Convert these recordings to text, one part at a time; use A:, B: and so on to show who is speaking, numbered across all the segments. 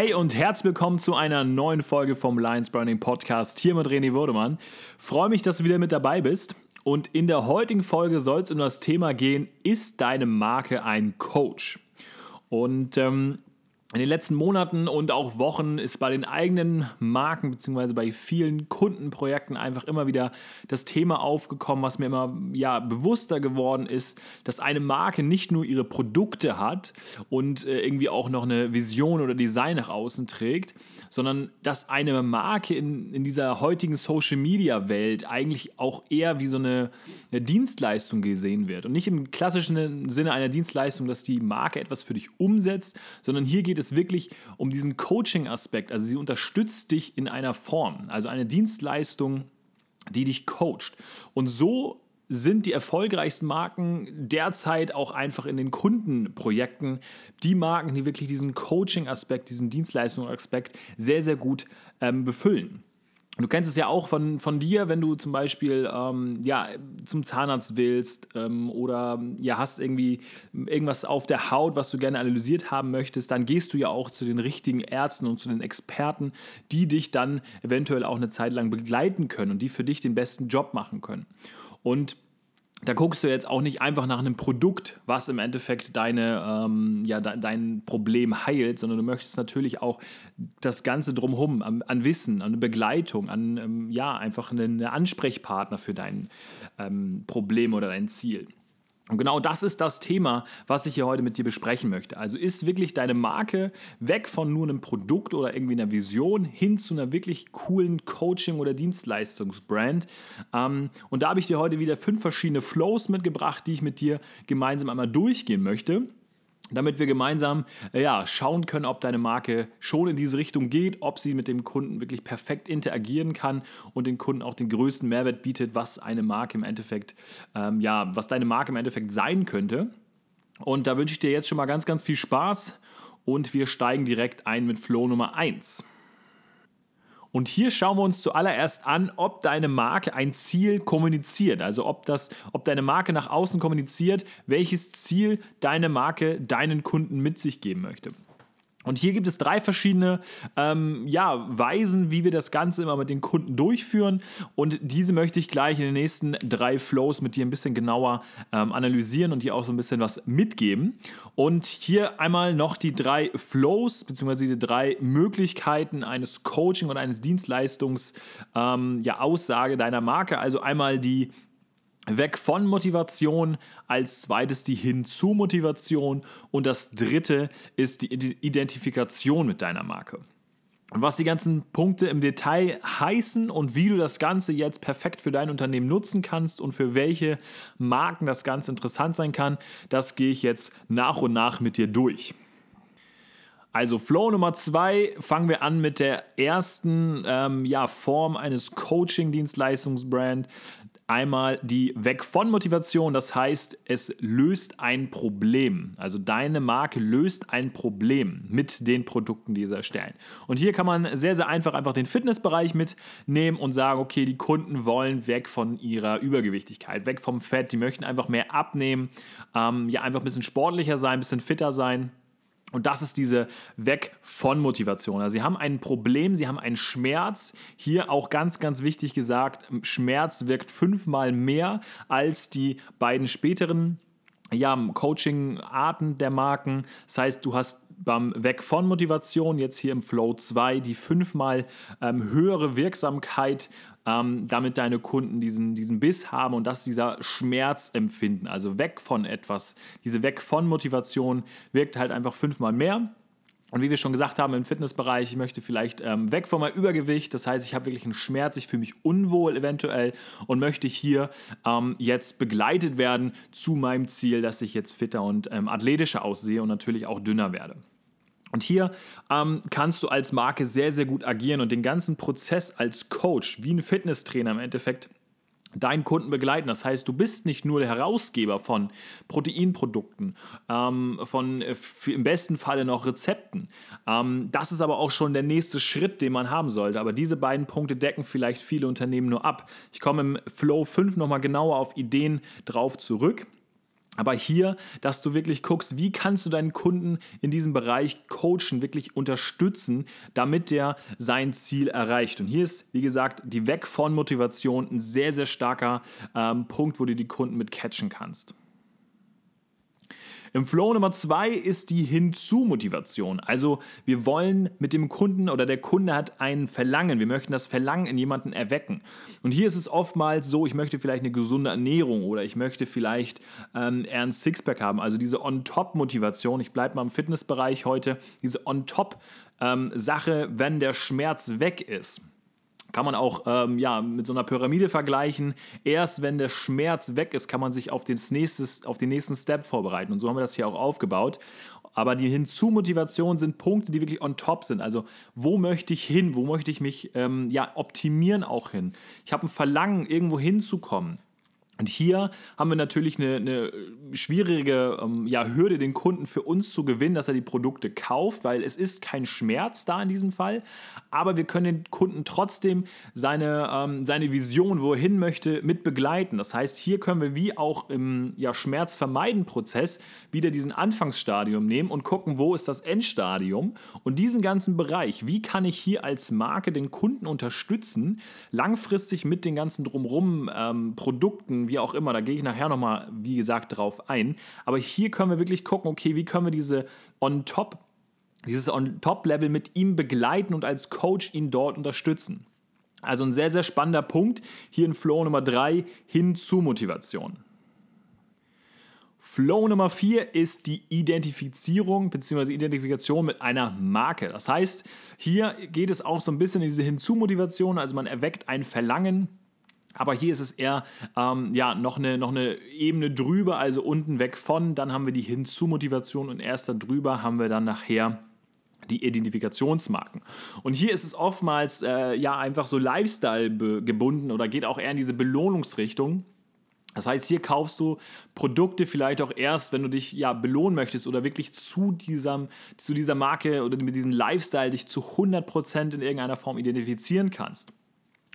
A: Hey und herzlich willkommen zu einer neuen Folge vom Lions Branding Podcast hier mit René Würdemann. Freue mich, dass du wieder mit dabei bist. Und in der heutigen Folge soll es um das Thema gehen, ist deine Marke ein Coach? Und ähm, in den letzten Monaten und auch Wochen ist bei den eigenen Marken bzw. bei vielen Kundenprojekten einfach immer wieder das Thema aufgekommen, was mir immer ja, bewusster geworden ist, dass eine Marke nicht nur ihre Produkte hat und äh, irgendwie auch noch eine Vision oder Design nach außen trägt, sondern dass eine Marke in, in dieser heutigen Social-Media-Welt eigentlich auch eher wie so eine, eine Dienstleistung gesehen wird. Und nicht im klassischen Sinne einer Dienstleistung, dass die Marke etwas für dich umsetzt, sondern hier geht es wirklich um diesen Coaching-Aspekt. Also sie unterstützt dich in einer Form, also eine Dienstleistung, die dich coacht. Und so sind die erfolgreichsten Marken derzeit auch einfach in den Kundenprojekten die Marken, die wirklich diesen Coaching-Aspekt, diesen Dienstleistungsaspekt sehr, sehr gut ähm, befüllen. Du kennst es ja auch von, von dir, wenn du zum Beispiel ähm, ja, zum Zahnarzt willst ähm, oder ja, hast irgendwie irgendwas auf der Haut, was du gerne analysiert haben möchtest, dann gehst du ja auch zu den richtigen Ärzten und zu den Experten, die dich dann eventuell auch eine Zeit lang begleiten können und die für dich den besten Job machen können. Und da guckst du jetzt auch nicht einfach nach einem Produkt, was im Endeffekt deine, ähm, ja, de dein Problem heilt, sondern du möchtest natürlich auch das Ganze drumherum an, an Wissen, an Begleitung, an ähm, ja, einfach einen Ansprechpartner für dein ähm, Problem oder dein Ziel. Und genau das ist das Thema, was ich hier heute mit dir besprechen möchte. Also ist wirklich deine Marke weg von nur einem Produkt oder irgendwie einer Vision hin zu einer wirklich coolen Coaching- oder Dienstleistungsbrand. Ähm, und da habe ich dir heute wieder fünf verschiedene Flows mitgebracht, die ich mit dir gemeinsam einmal durchgehen möchte damit wir gemeinsam äh, ja, schauen können, ob deine Marke schon in diese Richtung geht, ob sie mit dem Kunden wirklich perfekt interagieren kann und den Kunden auch den größten Mehrwert bietet, was eine Marke im Endeffekt, ähm, ja, was deine Marke im Endeffekt sein könnte. Und da wünsche ich dir jetzt schon mal ganz, ganz viel Spaß und wir steigen direkt ein mit Flow Nummer 1. Und hier schauen wir uns zuallererst an, ob deine Marke ein Ziel kommuniziert. Also ob, das, ob deine Marke nach außen kommuniziert, welches Ziel deine Marke deinen Kunden mit sich geben möchte. Und hier gibt es drei verschiedene ähm, ja, Weisen, wie wir das Ganze immer mit den Kunden durchführen. Und diese möchte ich gleich in den nächsten drei Flows mit dir ein bisschen genauer ähm, analysieren und dir auch so ein bisschen was mitgeben. Und hier einmal noch die drei Flows bzw. die drei Möglichkeiten eines Coaching und eines Dienstleistungs ähm, ja, Aussage deiner Marke. Also einmal die Weg von Motivation, als zweites die Hinzu-Motivation und das dritte ist die Identifikation mit deiner Marke. Was die ganzen Punkte im Detail heißen und wie du das Ganze jetzt perfekt für dein Unternehmen nutzen kannst und für welche Marken das Ganze interessant sein kann, das gehe ich jetzt nach und nach mit dir durch. Also Flow Nummer zwei, fangen wir an mit der ersten ähm, ja, Form eines Coaching-Dienstleistungsbrand. Einmal die Weg von Motivation, das heißt, es löst ein Problem. Also deine Marke löst ein Problem mit den Produkten, die sie erstellen. Und hier kann man sehr, sehr einfach einfach den Fitnessbereich mitnehmen und sagen, okay, die Kunden wollen weg von ihrer Übergewichtigkeit, weg vom Fett, die möchten einfach mehr abnehmen, ähm, ja, einfach ein bisschen sportlicher sein, ein bisschen fitter sein. Und das ist diese Weg von Motivation. Also sie haben ein Problem, sie haben einen Schmerz. Hier auch ganz, ganz wichtig gesagt, Schmerz wirkt fünfmal mehr als die beiden späteren ja, Coaching-Arten der Marken. Das heißt, du hast beim Weg von Motivation, jetzt hier im Flow 2, die fünfmal ähm, höhere Wirksamkeit, ähm, damit deine Kunden diesen, diesen Biss haben und dass dieser Schmerz empfinden. Also weg von etwas. Diese Weg von Motivation wirkt halt einfach fünfmal mehr. Und wie wir schon gesagt haben im Fitnessbereich, ich möchte vielleicht ähm, weg von meinem Übergewicht. Das heißt, ich habe wirklich einen Schmerz, ich fühle mich unwohl eventuell und möchte hier ähm, jetzt begleitet werden zu meinem Ziel, dass ich jetzt fitter und ähm, athletischer aussehe und natürlich auch dünner werde. Und hier ähm, kannst du als Marke sehr, sehr gut agieren und den ganzen Prozess als Coach, wie ein Fitnesstrainer im Endeffekt, deinen Kunden begleiten. Das heißt, du bist nicht nur der Herausgeber von Proteinprodukten, ähm, von äh, im besten Falle noch Rezepten. Ähm, das ist aber auch schon der nächste Schritt, den man haben sollte. Aber diese beiden Punkte decken vielleicht viele Unternehmen nur ab. Ich komme im Flow 5 nochmal genauer auf Ideen drauf zurück. Aber hier, dass du wirklich guckst, wie kannst du deinen Kunden in diesem Bereich coachen, wirklich unterstützen, damit der sein Ziel erreicht. Und hier ist, wie gesagt, die Weg von Motivation ein sehr, sehr starker ähm, Punkt, wo du die Kunden mit catchen kannst. Im Flow Nummer zwei ist die Hinzu-Motivation. Also wir wollen mit dem Kunden oder der Kunde hat ein Verlangen. Wir möchten das Verlangen in jemanden erwecken. Und hier ist es oftmals so, ich möchte vielleicht eine gesunde Ernährung oder ich möchte vielleicht ähm, eher ein Sixpack haben. Also diese On-Top-Motivation. Ich bleibe mal im Fitnessbereich heute. Diese On-Top-Sache, ähm, wenn der Schmerz weg ist kann man auch ähm, ja, mit so einer Pyramide vergleichen. Erst wenn der Schmerz weg ist, kann man sich auf, nächstes, auf den nächsten Step vorbereiten. Und so haben wir das hier auch aufgebaut. Aber die Hinzu-Motivation sind Punkte, die wirklich on top sind. Also, wo möchte ich hin? Wo möchte ich mich ähm, ja, optimieren auch hin? Ich habe ein Verlangen, irgendwo hinzukommen. Und hier haben wir natürlich eine, eine schwierige ähm, ja, Hürde, den Kunden für uns zu gewinnen, dass er die Produkte kauft, weil es ist kein Schmerz da in diesem Fall. Aber wir können den Kunden trotzdem seine, ähm, seine Vision, wo er hin möchte, mit begleiten. Das heißt, hier können wir wie auch im ja, Schmerzvermeiden-Prozess wieder diesen Anfangsstadium nehmen und gucken, wo ist das Endstadium. Und diesen ganzen Bereich, wie kann ich hier als Marke den Kunden unterstützen, langfristig mit den ganzen drumherum ähm, Produkten, wie auch immer, da gehe ich nachher nochmal, wie gesagt, drauf ein. Aber hier können wir wirklich gucken, okay, wie können wir diese on-top, dieses on-top-Level mit ihm begleiten und als Coach ihn dort unterstützen. Also ein sehr, sehr spannender Punkt hier in Flow Nummer 3 hin zu Motivation. Flow Nummer 4 ist die Identifizierung bzw. Identifikation mit einer Marke. Das heißt, hier geht es auch so ein bisschen in diese Hinzu-Motivation, also man erweckt ein Verlangen aber hier ist es eher ähm, ja, noch, eine, noch eine Ebene drüber, also unten weg von. Dann haben wir die Hinzu-Motivation und erst darüber haben wir dann nachher die Identifikationsmarken. Und hier ist es oftmals äh, ja einfach so Lifestyle gebunden oder geht auch eher in diese Belohnungsrichtung. Das heißt, hier kaufst du Produkte vielleicht auch erst, wenn du dich ja belohnen möchtest oder wirklich zu, diesem, zu dieser Marke oder mit diesem Lifestyle dich zu 100% in irgendeiner Form identifizieren kannst.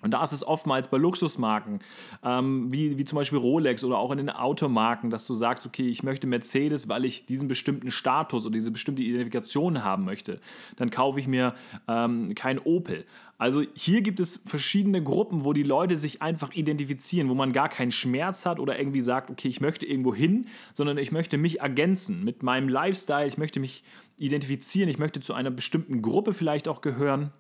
A: Und da ist es oftmals bei Luxusmarken, ähm, wie, wie zum Beispiel Rolex oder auch in den Automarken, dass du sagst, okay, ich möchte Mercedes, weil ich diesen bestimmten Status oder diese bestimmte Identifikation haben möchte. Dann kaufe ich mir ähm, kein Opel. Also hier gibt es verschiedene Gruppen, wo die Leute sich einfach identifizieren, wo man gar keinen Schmerz hat oder irgendwie sagt, okay, ich möchte irgendwo hin, sondern ich möchte mich ergänzen mit meinem Lifestyle, ich möchte mich identifizieren, ich möchte zu einer bestimmten Gruppe vielleicht auch gehören.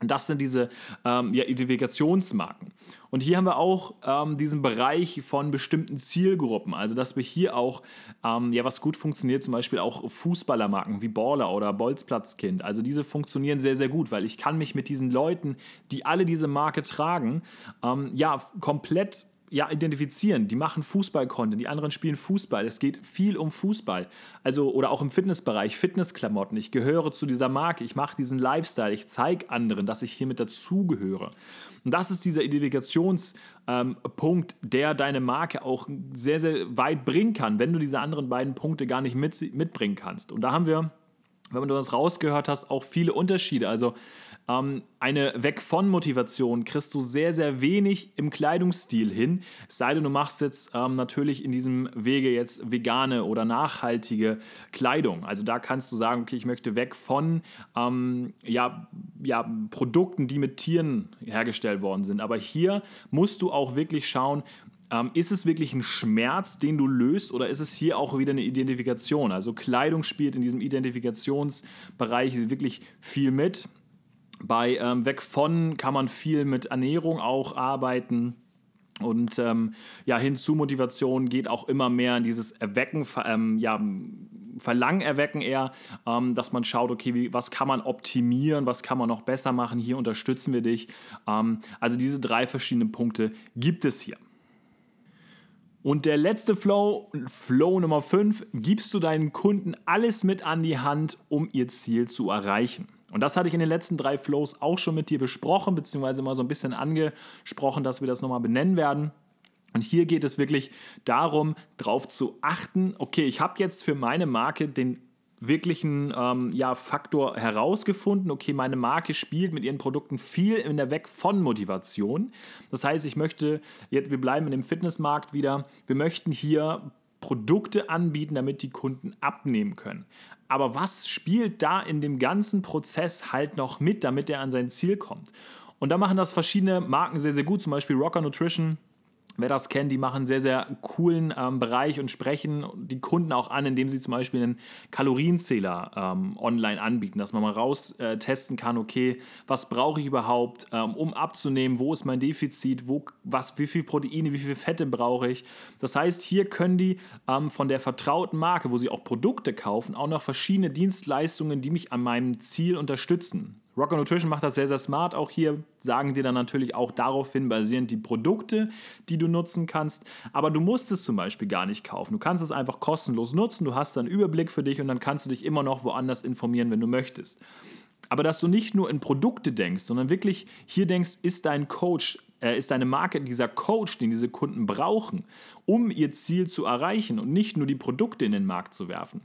A: Das sind diese ähm, ja, Identifikationsmarken. Und hier haben wir auch ähm, diesen Bereich von bestimmten Zielgruppen. Also, dass wir hier auch, ähm, ja, was gut funktioniert, zum Beispiel auch Fußballermarken wie Baller oder Bolzplatzkind. Also, diese funktionieren sehr, sehr gut, weil ich kann mich mit diesen Leuten, die alle diese Marke tragen, ähm, ja, komplett ja, identifizieren. Die machen Fußball-Content, die anderen spielen Fußball. Es geht viel um Fußball. Also, oder auch im Fitnessbereich, Fitnessklamotten. Ich gehöre zu dieser Marke, ich mache diesen Lifestyle, ich zeige anderen, dass ich hiermit dazugehöre. Und das ist dieser Identifikationspunkt, der deine Marke auch sehr, sehr weit bringen kann, wenn du diese anderen beiden Punkte gar nicht mit, mitbringen kannst. Und da haben wir wenn du das rausgehört hast, auch viele Unterschiede. Also ähm, eine Weg von Motivation kriegst du sehr, sehr wenig im Kleidungsstil hin. Es sei denn, du machst jetzt ähm, natürlich in diesem Wege jetzt vegane oder nachhaltige Kleidung. Also da kannst du sagen, okay, ich möchte weg von ähm, ja, ja, Produkten, die mit Tieren hergestellt worden sind. Aber hier musst du auch wirklich schauen, ähm, ist es wirklich ein Schmerz, den du löst, oder ist es hier auch wieder eine Identifikation? Also Kleidung spielt in diesem Identifikationsbereich wirklich viel mit. Bei ähm, Weg von kann man viel mit Ernährung auch arbeiten. Und ähm, ja, hinzu Motivation geht auch immer mehr in dieses Erwecken, ähm, ja, Verlangen erwecken eher, ähm, dass man schaut, okay, wie, was kann man optimieren, was kann man noch besser machen, hier unterstützen wir dich. Ähm, also diese drei verschiedenen Punkte gibt es hier. Und der letzte Flow, Flow Nummer 5, gibst du deinen Kunden alles mit an die Hand, um ihr Ziel zu erreichen. Und das hatte ich in den letzten drei Flows auch schon mit dir besprochen, beziehungsweise mal so ein bisschen angesprochen, dass wir das nochmal benennen werden. Und hier geht es wirklich darum, darauf zu achten, okay, ich habe jetzt für meine Marke den wirklichen ähm, ja, Faktor herausgefunden, okay, meine Marke spielt mit ihren Produkten viel in der Weg von Motivation. Das heißt, ich möchte, jetzt, wir bleiben in dem Fitnessmarkt wieder, wir möchten hier Produkte anbieten, damit die Kunden abnehmen können. Aber was spielt da in dem ganzen Prozess halt noch mit, damit er an sein Ziel kommt? Und da machen das verschiedene Marken sehr, sehr gut, zum Beispiel Rocker Nutrition Wer das kennt, die machen einen sehr, sehr coolen ähm, Bereich und sprechen die Kunden auch an, indem sie zum Beispiel einen Kalorienzähler ähm, online anbieten, dass man mal raus äh, testen kann, okay, was brauche ich überhaupt, ähm, um abzunehmen, wo ist mein Defizit, wo, was, wie viel Proteine, wie viel Fette brauche ich. Das heißt, hier können die ähm, von der vertrauten Marke, wo sie auch Produkte kaufen, auch noch verschiedene Dienstleistungen, die mich an meinem Ziel unterstützen. Rocker Nutrition macht das sehr, sehr smart. Auch hier sagen dir dann natürlich auch daraufhin basierend die Produkte, die du nutzen kannst. Aber du musst es zum Beispiel gar nicht kaufen. Du kannst es einfach kostenlos nutzen. Du hast dann Überblick für dich und dann kannst du dich immer noch woanders informieren, wenn du möchtest. Aber dass du nicht nur in Produkte denkst, sondern wirklich hier denkst, ist dein Coach, äh, ist deine Marke dieser Coach, den diese Kunden brauchen, um ihr Ziel zu erreichen und nicht nur die Produkte in den Markt zu werfen.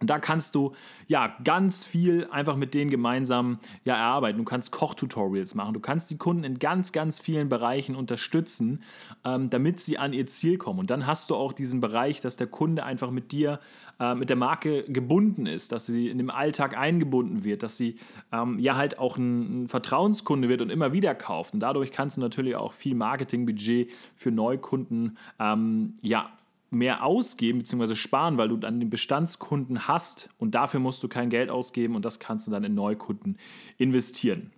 A: Da kannst du ja ganz viel einfach mit denen gemeinsam ja erarbeiten. Du kannst Kochtutorials machen. Du kannst die Kunden in ganz, ganz vielen Bereichen unterstützen, ähm, damit sie an ihr Ziel kommen. Und dann hast du auch diesen Bereich, dass der Kunde einfach mit dir, äh, mit der Marke gebunden ist, dass sie in dem Alltag eingebunden wird, dass sie ähm, ja halt auch ein, ein, Vertrauenskunde wird und immer wieder kauft. Und dadurch kannst du natürlich auch viel Marketingbudget für Neukunden ähm, ja mehr ausgeben bzw. sparen, weil du dann den Bestandskunden hast und dafür musst du kein Geld ausgeben und das kannst du dann in Neukunden investieren.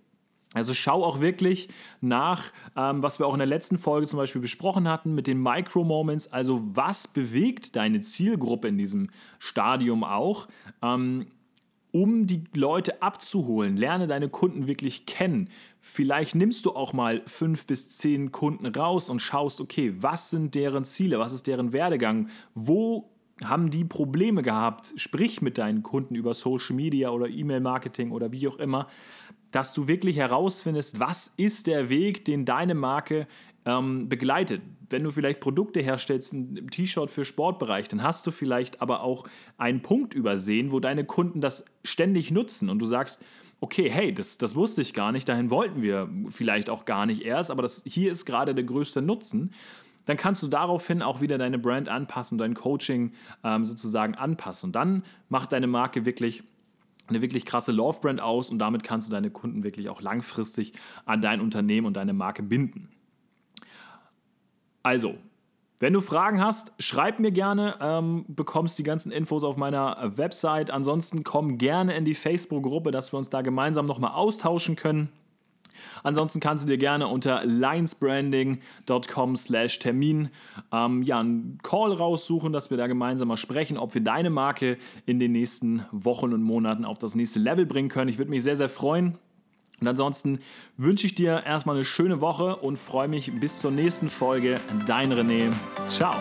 A: Also schau auch wirklich nach, ähm, was wir auch in der letzten Folge zum Beispiel besprochen hatten mit den Micro-Moments. Also was bewegt deine Zielgruppe in diesem Stadium auch? Ähm, um die Leute abzuholen. Lerne deine Kunden wirklich kennen. Vielleicht nimmst du auch mal fünf bis zehn Kunden raus und schaust, okay, was sind deren Ziele, was ist deren Werdegang, wo haben die Probleme gehabt? Sprich mit deinen Kunden über Social Media oder E-Mail-Marketing oder wie auch immer, dass du wirklich herausfindest, was ist der Weg, den deine Marke ähm, begleitet. Wenn du vielleicht Produkte herstellst, ein T-Shirt für Sportbereich, dann hast du vielleicht aber auch einen Punkt übersehen, wo deine Kunden das ständig nutzen und du sagst, okay, hey, das, das wusste ich gar nicht, dahin wollten wir vielleicht auch gar nicht erst, aber das, hier ist gerade der größte Nutzen. Dann kannst du daraufhin auch wieder deine Brand anpassen, dein Coaching ähm, sozusagen anpassen. Und dann macht deine Marke wirklich eine wirklich krasse Love-Brand aus und damit kannst du deine Kunden wirklich auch langfristig an dein Unternehmen und deine Marke binden. Also, wenn du Fragen hast, schreib mir gerne, ähm, bekommst die ganzen Infos auf meiner Website. Ansonsten komm gerne in die Facebook-Gruppe, dass wir uns da gemeinsam nochmal austauschen können. Ansonsten kannst du dir gerne unter linesbranding.com slash Termin ähm, ja, einen Call raussuchen, dass wir da gemeinsam mal sprechen, ob wir deine Marke in den nächsten Wochen und Monaten auf das nächste Level bringen können. Ich würde mich sehr, sehr freuen. Und ansonsten wünsche ich dir erstmal eine schöne Woche und freue mich bis zur nächsten Folge. Dein René. Ciao.